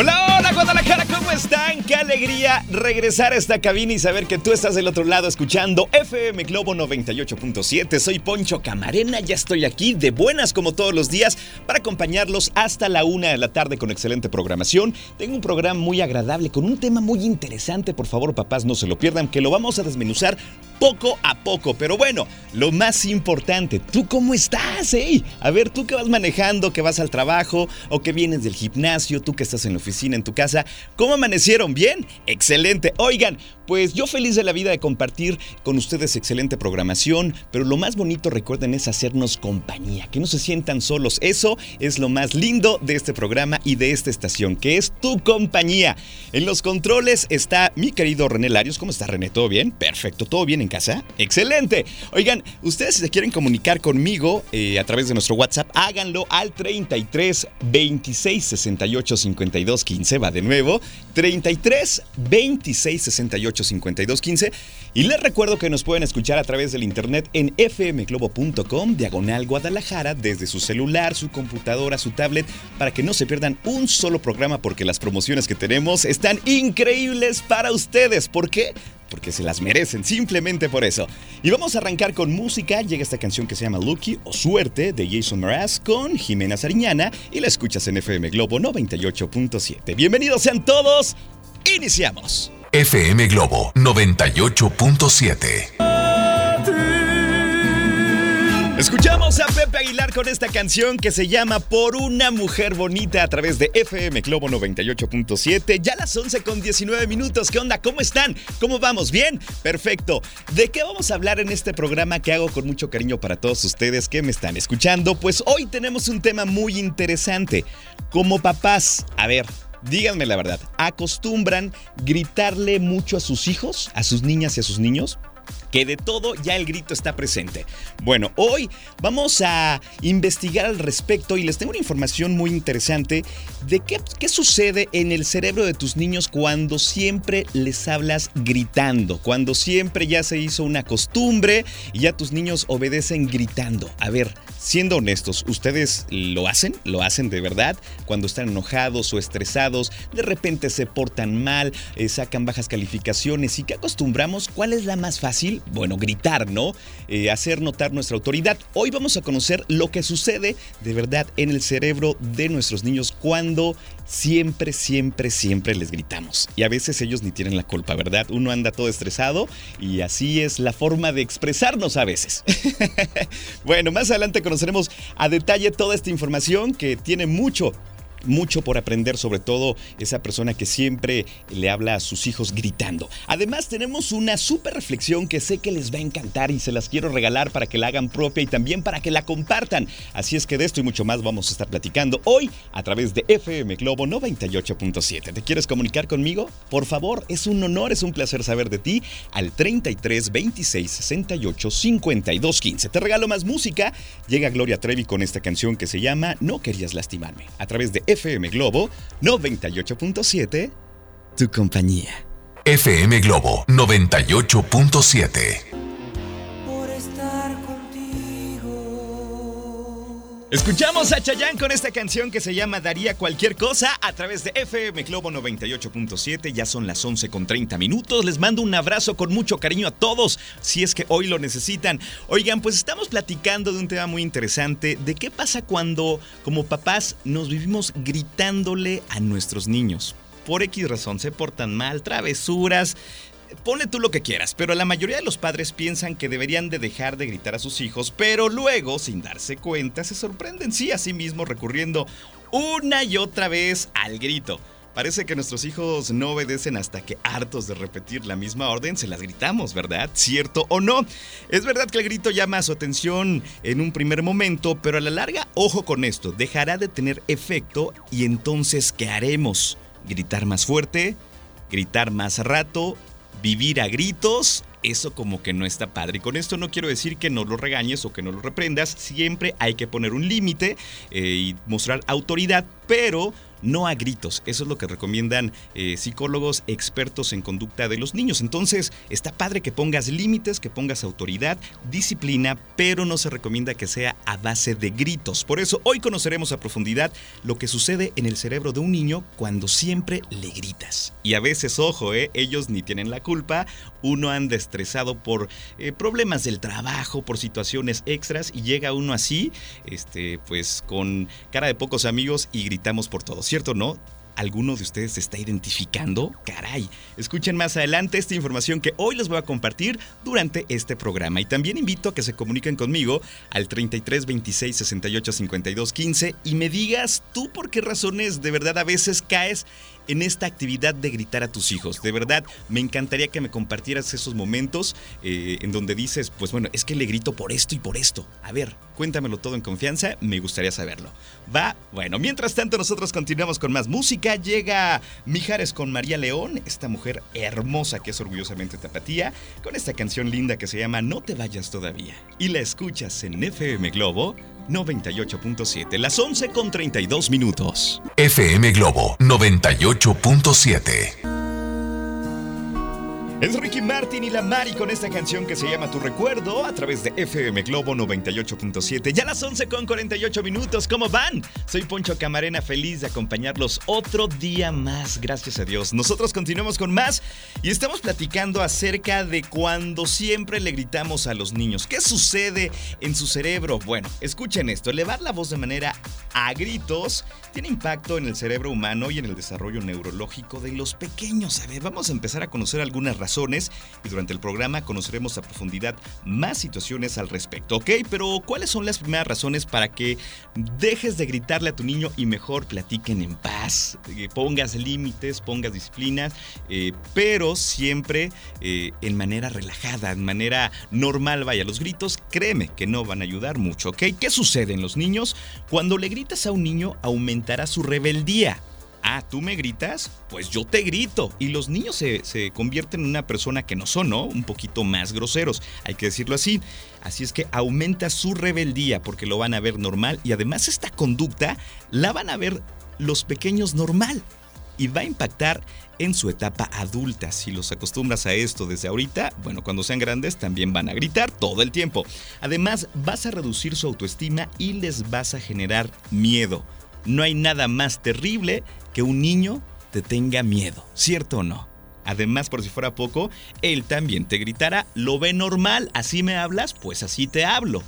Hola, hola Guadalajara, ¿cómo están? Qué alegría regresar a esta cabina y saber que tú estás del otro lado escuchando FM Globo 98.7. Soy Poncho Camarena, ya estoy aquí de buenas como todos los días para acompañarlos hasta la una de la tarde con excelente programación. Tengo un programa muy agradable con un tema muy interesante, por favor papás no se lo pierdan, que lo vamos a desmenuzar poco a poco. Pero bueno, lo más importante, ¿tú cómo estás? Ey? A ver, tú que vas manejando, que vas al trabajo o que vienes del gimnasio, tú que estás en la en tu casa, ¿cómo amanecieron? ¿Bien? Excelente. Oigan, pues yo feliz de la vida de compartir con ustedes excelente programación, pero lo más bonito recuerden es hacernos compañía, que no se sientan solos. Eso es lo más lindo de este programa y de esta estación, que es tu compañía. En los controles está mi querido René Larios. ¿Cómo está René? ¿Todo bien? Perfecto. ¿Todo bien en casa? Excelente. Oigan, ustedes si se quieren comunicar conmigo eh, a través de nuestro WhatsApp, háganlo al 33 26 68 52 15. Va de nuevo. 33 26 68 52 15. Y les recuerdo que nos pueden escuchar a través del internet en fmglobo.com, diagonal Guadalajara, desde su celular, su computadora, su tablet, para que no se pierdan un solo programa porque las promociones que tenemos están increíbles para ustedes. ¿Por qué? porque se las merecen, simplemente por eso. Y vamos a arrancar con música. Llega esta canción que se llama Lucky o Suerte de Jason Mraz con Jimena Sariñana y la escuchas en FM Globo 98.7. Bienvenidos sean todos. Iniciamos. FM Globo 98.7. Escuchamos a Pepe Aguilar con esta canción que se llama Por una mujer bonita a través de FM Globo 98.7. Ya las 11 con 19 minutos. ¿Qué onda? ¿Cómo están? ¿Cómo vamos? ¿Bien? Perfecto. ¿De qué vamos a hablar en este programa que hago con mucho cariño para todos ustedes que me están escuchando? Pues hoy tenemos un tema muy interesante. Como papás, a ver, díganme la verdad, ¿acostumbran gritarle mucho a sus hijos, a sus niñas y a sus niños? Que de todo ya el grito está presente. Bueno, hoy vamos a investigar al respecto y les tengo una información muy interesante de qué, qué, sucede en el cerebro de tus niños cuando siempre les hablas gritando, cuando siempre ya se hizo una costumbre y ya tus niños obedecen gritando. A ver, siendo honestos, ¿ustedes lo hacen? ¿Lo hacen de verdad? Cuando están enojados o estresados, de repente se portan mal, eh, sacan bajas calificaciones y ¿qué acostumbramos? ¿Cuál es la más fácil? Bueno, gritar, ¿no? Eh, hacer notar nuestra autoridad. Hoy vamos a conocer lo que sucede de verdad en el cerebro de nuestros niños cuando siempre, siempre, siempre les gritamos. Y a veces ellos ni tienen la culpa, ¿verdad? Uno anda todo estresado y así es la forma de expresarnos a veces. bueno, más adelante conoceremos a detalle toda esta información que tiene mucho mucho por aprender, sobre todo esa persona que siempre le habla a sus hijos gritando. Además, tenemos una súper reflexión que sé que les va a encantar y se las quiero regalar para que la hagan propia y también para que la compartan. Así es que de esto y mucho más vamos a estar platicando hoy a través de FM Globo 98.7. ¿Te quieres comunicar conmigo? Por favor, es un honor, es un placer saber de ti al 33 26 68 52 15. Te regalo más música. Llega Gloria Trevi con esta canción que se llama No querías lastimarme a través de FM Globo 98.7, tu compañía. FM Globo 98.7. Escuchamos a Chayanne con esta canción que se llama Daría cualquier cosa a través de FM Globo 98.7. Ya son las 11 con 30 minutos. Les mando un abrazo con mucho cariño a todos si es que hoy lo necesitan. Oigan, pues estamos platicando de un tema muy interesante de qué pasa cuando como papás nos vivimos gritándole a nuestros niños. Por X razón se portan mal, travesuras, Ponle tú lo que quieras, pero la mayoría de los padres piensan que deberían de dejar de gritar a sus hijos, pero luego, sin darse cuenta, se sorprenden sí a sí mismos recurriendo una y otra vez al grito. Parece que nuestros hijos no obedecen hasta que hartos de repetir la misma orden se las gritamos, ¿verdad? ¿Cierto o no? Es verdad que el grito llama su atención en un primer momento, pero a la larga, ojo con esto, dejará de tener efecto y entonces ¿qué haremos? ¿Gritar más fuerte? ¿Gritar más rato? ¿Vivir a gritos? eso como que no está padre. Y con esto no quiero decir que no lo regañes o que no lo reprendas, siempre hay que poner un límite eh, y mostrar autoridad, pero no a gritos. Eso es lo que recomiendan eh, psicólogos expertos en conducta de los niños. Entonces, está padre que pongas límites, que pongas autoridad, disciplina, pero no se recomienda que sea a base de gritos. Por eso, hoy conoceremos a profundidad lo que sucede en el cerebro de un niño cuando siempre le gritas. Y a veces, ojo, eh, ellos ni tienen la culpa, uno anda estresado por eh, problemas del trabajo, por situaciones extras, y llega uno así, este, pues con cara de pocos amigos y gritamos por todos. ¿Cierto o no? ¿Alguno de ustedes se está identificando? Caray, escuchen más adelante esta información que hoy les voy a compartir durante este programa. Y también invito a que se comuniquen conmigo al 33 26 68 52 15 y me digas tú por qué razones de verdad a veces caes en esta actividad de gritar a tus hijos. De verdad, me encantaría que me compartieras esos momentos eh, en donde dices, pues bueno, es que le grito por esto y por esto. A ver, cuéntamelo todo en confianza, me gustaría saberlo. Va, bueno, mientras tanto nosotros continuamos con más música. Llega Mijares con María León, esta mujer hermosa que es orgullosamente tapatía, con esta canción linda que se llama No te vayas todavía. Y la escuchas en FM Globo 98.7, las 11 con 32 minutos. FM Globo 98.7. Es Ricky Martin y la Mari con esta canción que se llama Tu Recuerdo a través de FM Globo 98.7. Ya las 11 con 48 minutos, ¿cómo van? Soy Poncho Camarena, feliz de acompañarlos otro día más, gracias a Dios. Nosotros continuamos con más y estamos platicando acerca de cuando siempre le gritamos a los niños. ¿Qué sucede en su cerebro? Bueno, escuchen esto, elevar la voz de manera a gritos tiene impacto en el cerebro humano y en el desarrollo neurológico de los pequeños. A ver, vamos a empezar a conocer algunas razones y durante el programa conoceremos a profundidad más situaciones al respecto, ¿ok? Pero ¿cuáles son las primeras razones para que dejes de gritarle a tu niño y mejor platiquen en paz? Eh, pongas límites, pongas disciplinas, eh, pero siempre eh, en manera relajada, en manera normal. Vaya, los gritos, créeme que no van a ayudar mucho, ¿ok? ¿Qué sucede en los niños? Cuando le gritas a un niño, aumentará su rebeldía ah, tú me gritas, pues yo te grito. Y los niños se, convierten en una persona que no son, ¿no? Un poquito más groseros, hay que decirlo así. Así es que aumenta su rebeldía porque lo van a ver normal y además esta conducta la van a ver los pequeños normal y va a impactar en su etapa adulta. Si los acostumbras a esto desde ahorita, bueno, cuando sean grandes también van a gritar todo el tiempo. Además, vas a reducir su autoestima y les vas a generar miedo. No hay nada más terrible que un niño te tenga miedo, ¿cierto o no? Además, por si fuera poco, él también te gritará, lo ve normal, así me hablas, pues así te hablo.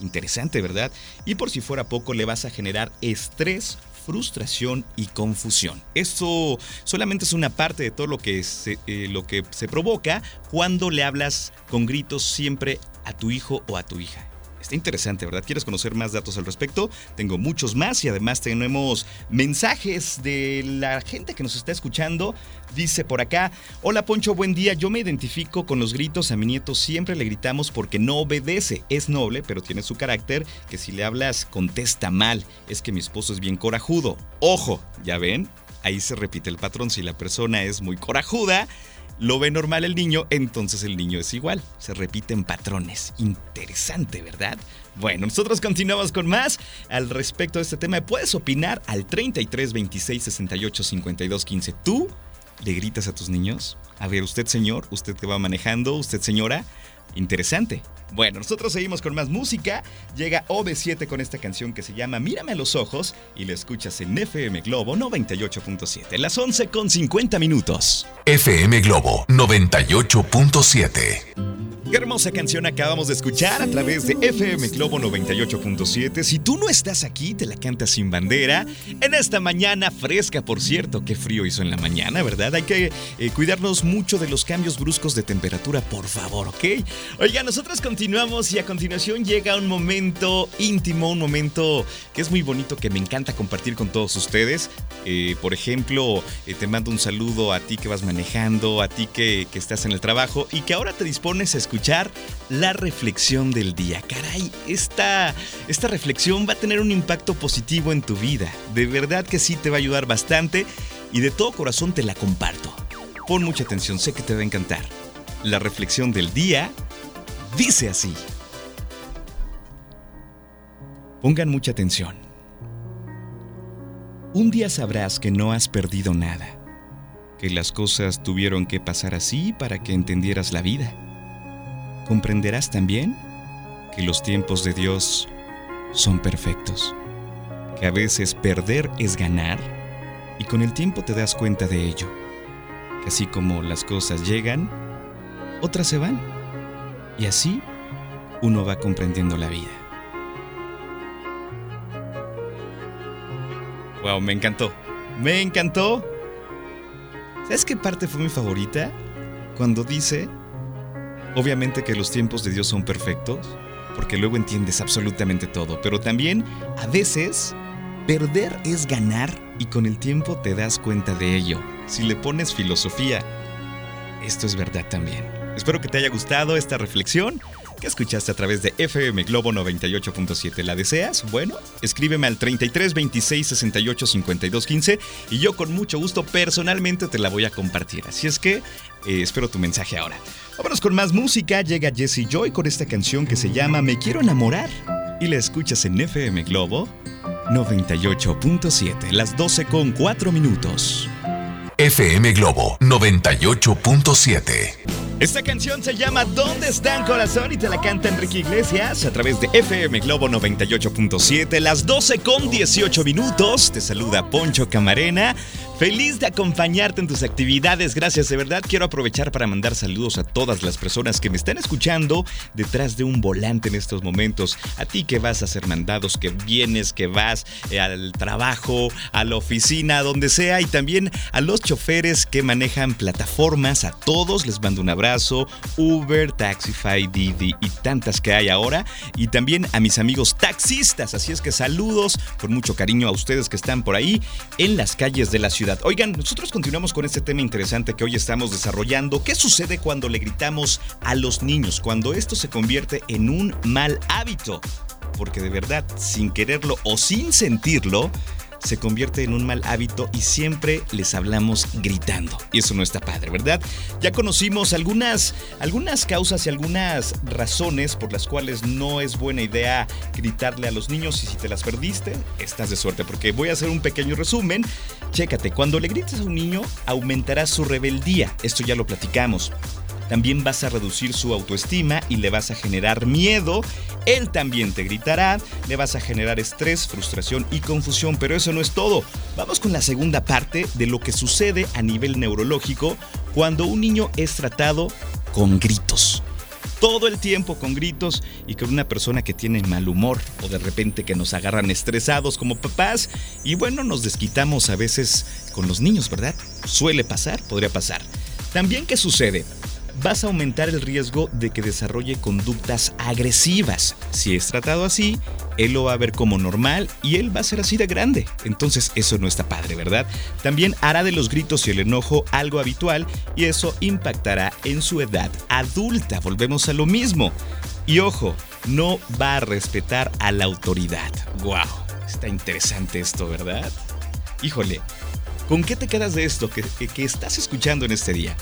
Interesante, ¿verdad? Y por si fuera poco, le vas a generar estrés, frustración y confusión. Esto solamente es una parte de todo lo que eh, lo que se provoca cuando le hablas con gritos siempre a tu hijo o a tu hija. Está interesante, ¿verdad? ¿Quieres conocer más datos al respecto? Tengo muchos más y además tenemos mensajes de la gente que nos está escuchando. Dice por acá, hola Poncho, buen día. Yo me identifico con los gritos. A mi nieto siempre le gritamos porque no obedece. Es noble, pero tiene su carácter que si le hablas contesta mal. Es que mi esposo es bien corajudo. Ojo, ¿ya ven? Ahí se repite el patrón. Si la persona es muy corajuda, lo ve normal el niño, entonces el niño es igual. Se repiten patrones. Interesante, ¿verdad? Bueno, nosotros continuamos con más al respecto de este tema. Puedes opinar al 33 26 68 52 15. ¿Tú le gritas a tus niños? A ver, usted señor, usted que va manejando, usted señora, Interesante. Bueno, nosotros seguimos con más música. Llega OB7 con esta canción que se llama Mírame a los ojos y la escuchas en FM Globo 98.7, las 11 con 50 minutos. FM Globo 98.7. Qué hermosa canción acabamos de escuchar a través de FM Globo 98.7. Si tú no estás aquí, te la cantas sin bandera. En esta mañana fresca, por cierto, qué frío hizo en la mañana, ¿verdad? Hay que eh, cuidarnos mucho de los cambios bruscos de temperatura, por favor, ¿ok? Oiga, nosotros continuamos y a continuación llega un momento íntimo, un momento que es muy bonito, que me encanta compartir con todos ustedes. Eh, por ejemplo, eh, te mando un saludo a ti que vas manejando, a ti que, que estás en el trabajo y que ahora te dispones a escuchar la reflexión del día. Caray, esta, esta reflexión va a tener un impacto positivo en tu vida. De verdad que sí te va a ayudar bastante y de todo corazón te la comparto. Pon mucha atención, sé que te va a encantar. La reflexión del día dice así. Pongan mucha atención. Un día sabrás que no has perdido nada, que las cosas tuvieron que pasar así para que entendieras la vida comprenderás también que los tiempos de Dios son perfectos, que a veces perder es ganar y con el tiempo te das cuenta de ello, que así como las cosas llegan, otras se van y así uno va comprendiendo la vida. Wow, me encantó. Me encantó. ¿Sabes qué parte fue mi favorita? Cuando dice Obviamente que los tiempos de Dios son perfectos, porque luego entiendes absolutamente todo, pero también a veces perder es ganar y con el tiempo te das cuenta de ello. Si le pones filosofía, esto es verdad también. Espero que te haya gustado esta reflexión escuchaste a través de FM Globo 98.7. ¿La deseas? Bueno, escríbeme al 33 26 68 52 15 y yo con mucho gusto personalmente te la voy a compartir. Así es que eh, espero tu mensaje ahora. Vámonos con más música. Llega Jesse Joy con esta canción que se llama Me Quiero Enamorar. Y la escuchas en FM Globo 98.7, las 12 con 4 minutos. FM Globo 98.7. Esta canción se llama ¿Dónde están corazón? y te la canta Enrique Iglesias a través de FM Globo 98.7, las 12 con 18 minutos. Te saluda Poncho Camarena. Feliz de acompañarte en tus actividades, gracias de verdad. Quiero aprovechar para mandar saludos a todas las personas que me están escuchando detrás de un volante en estos momentos. A ti que vas a hacer mandados, que vienes, que vas eh, al trabajo, a la oficina, donde sea, y también a los choferes que manejan plataformas. A todos les mando un abrazo. Uber, Taxify, Didi y tantas que hay ahora. Y también a mis amigos taxistas. Así es que saludos con mucho cariño a ustedes que están por ahí en las calles de la ciudad Oigan, nosotros continuamos con este tema interesante que hoy estamos desarrollando. ¿Qué sucede cuando le gritamos a los niños? Cuando esto se convierte en un mal hábito. Porque de verdad, sin quererlo o sin sentirlo, se convierte en un mal hábito y siempre les hablamos gritando. Y eso no está padre, ¿verdad? Ya conocimos algunas, algunas causas y algunas razones por las cuales no es buena idea gritarle a los niños y si te las perdiste, estás de suerte porque voy a hacer un pequeño resumen. Chécate, cuando le grites a un niño aumentará su rebeldía. Esto ya lo platicamos también vas a reducir su autoestima y le vas a generar miedo. Él también te gritará, le vas a generar estrés, frustración y confusión, pero eso no es todo. Vamos con la segunda parte de lo que sucede a nivel neurológico cuando un niño es tratado con gritos todo el tiempo con gritos y con una persona que tiene mal humor o de repente que nos agarran estresados como papás y bueno, nos desquitamos a veces con los niños, ¿verdad? Suele pasar, podría pasar. También, ¿qué sucede? Vas a aumentar el riesgo de que desarrolle conductas agresivas. Si es tratado así, él lo va a ver como normal y él va a ser así de grande. Entonces eso no está padre, ¿verdad? También hará de los gritos y el enojo algo habitual y eso impactará en su edad adulta. Volvemos a lo mismo. Y ojo, no va a respetar a la autoridad. ¡Wow! Está interesante esto, ¿verdad? Híjole, ¿con qué te quedas de esto que, que estás escuchando en este día?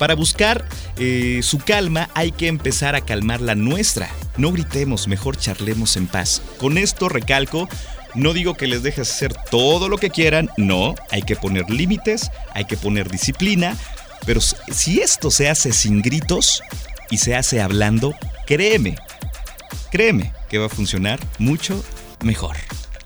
Para buscar eh, su calma hay que empezar a calmar la nuestra. No gritemos, mejor charlemos en paz. Con esto recalco, no digo que les dejes hacer todo lo que quieran, no, hay que poner límites, hay que poner disciplina, pero si esto se hace sin gritos y se hace hablando, créeme, créeme que va a funcionar mucho mejor.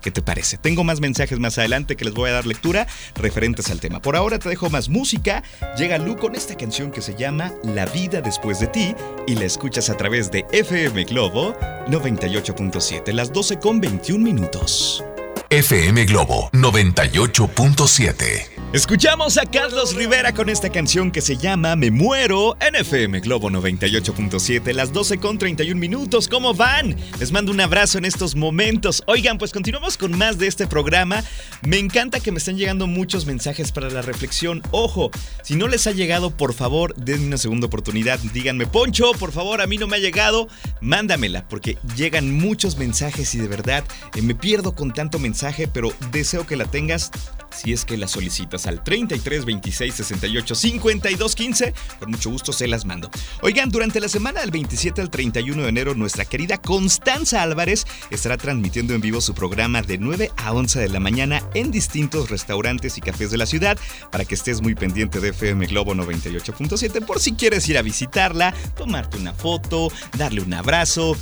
¿Qué te parece? Tengo más mensajes más adelante que les voy a dar lectura referentes al tema. Por ahora te dejo más música. Llega Lu con esta canción que se llama La vida después de ti y la escuchas a través de FM Globo 98.7, las 12 con 21 minutos. FM Globo 98.7. Escuchamos a Carlos Rivera con esta canción que se llama Me Muero en FM Globo 98.7, las 12 con 31 minutos. ¿Cómo van? Les mando un abrazo en estos momentos. Oigan, pues continuamos con más de este programa. Me encanta que me están llegando muchos mensajes para la reflexión. Ojo, si no les ha llegado, por favor, denme una segunda oportunidad. Díganme, Poncho, por favor, a mí no me ha llegado. Mándamela, porque llegan muchos mensajes y de verdad eh, me pierdo con tanto mensaje, pero deseo que la tengas si es que la solicitas al 33 26 68 52 15. Con mucho gusto se las mando. Oigan, durante la semana del 27 al 31 de enero, nuestra querida Constanza Álvarez estará transmitiendo en vivo su programa de 9 a 11 de la mañana en distintos restaurantes y cafés de la ciudad para que estés muy pendiente de FM Globo 98.7 por si quieres ir a visitarla, tomarte una foto, darle un abrazo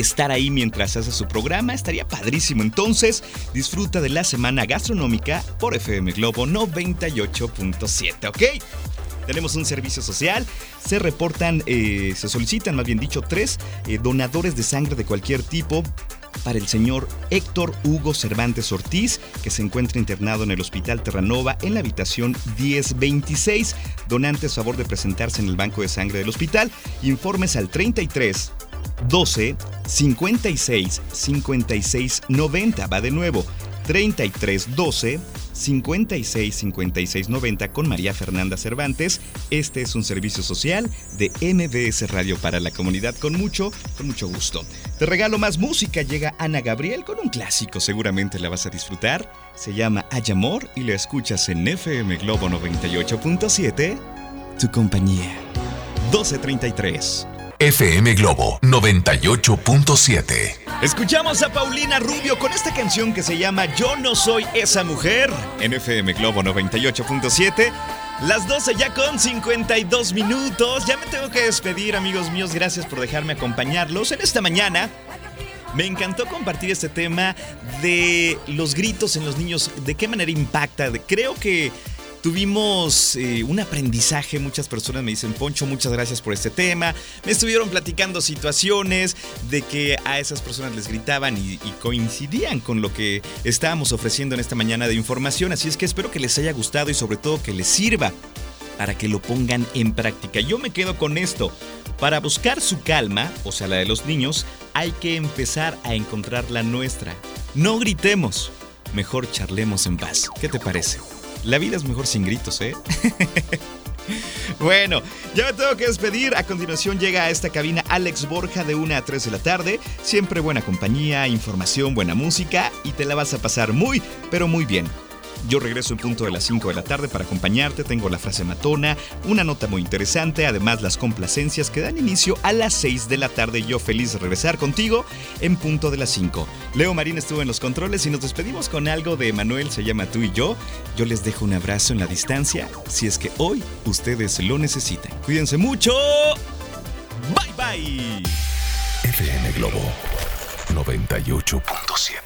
estar ahí mientras hace su programa. Estaría padrísimo. Entonces, disfruta de la semana gastronómica por FM Globo 98.7, ¿ok? Tenemos un servicio social, se reportan, eh, se solicitan, más bien dicho, tres eh, donadores de sangre de cualquier tipo para el señor Héctor Hugo Cervantes Ortiz, que se encuentra internado en el Hospital Terranova en la habitación 1026. Donantes, favor de presentarse en el banco de sangre del hospital. Informes al 33 12 56 56 90. Va de nuevo. 33 12 56 56 90 con María Fernanda Cervantes. Este es un servicio social de MBS Radio para la comunidad con mucho, con mucho gusto. Te regalo más música. Llega Ana Gabriel con un clásico, seguramente la vas a disfrutar. Se llama Hay Amor y lo escuchas en FM Globo 98.7. Tu compañía. 1233. FM Globo 98.7. Escuchamos a Paulina Rubio con esta canción que se llama Yo no soy esa mujer en FM Globo 98.7. Las 12 ya con 52 minutos. Ya me tengo que despedir, amigos míos. Gracias por dejarme acompañarlos en esta mañana. Me encantó compartir este tema de los gritos en los niños, de qué manera impacta. Creo que Tuvimos eh, un aprendizaje, muchas personas me dicen, Poncho, muchas gracias por este tema. Me estuvieron platicando situaciones de que a esas personas les gritaban y, y, coincidían con lo que estábamos ofreciendo en esta mañana de información. Así es que espero que les haya gustado y sobre todo que les sirva para que lo pongan en práctica. Yo me quedo con esto. Para buscar su calma, o sea, la de los niños, hay que empezar a encontrar la nuestra. No gritemos, mejor charlemos en paz. ¿Qué te parece? La vida es mejor sin gritos, ¿eh? Bueno, ya me tengo que despedir. A continuación llega a esta cabina Alex Borja de 1 a 3 de la tarde. Siempre buena compañía, información, buena música y te la vas a pasar muy, pero muy bien. Yo regreso en punto de las 5 de la tarde para acompañarte. Tengo la frase matona, una nota muy interesante, además las complacencias que dan inicio a las 6 de la tarde. Yo feliz de regresar contigo en punto de las 5. Leo Marín estuvo en los controles y nos despedimos con algo de Manuel se llama tú y yo. Yo les dejo un abrazo en la distancia si es que hoy ustedes lo necesitan. Cuídense mucho. Bye bye. FM Globo 98.7.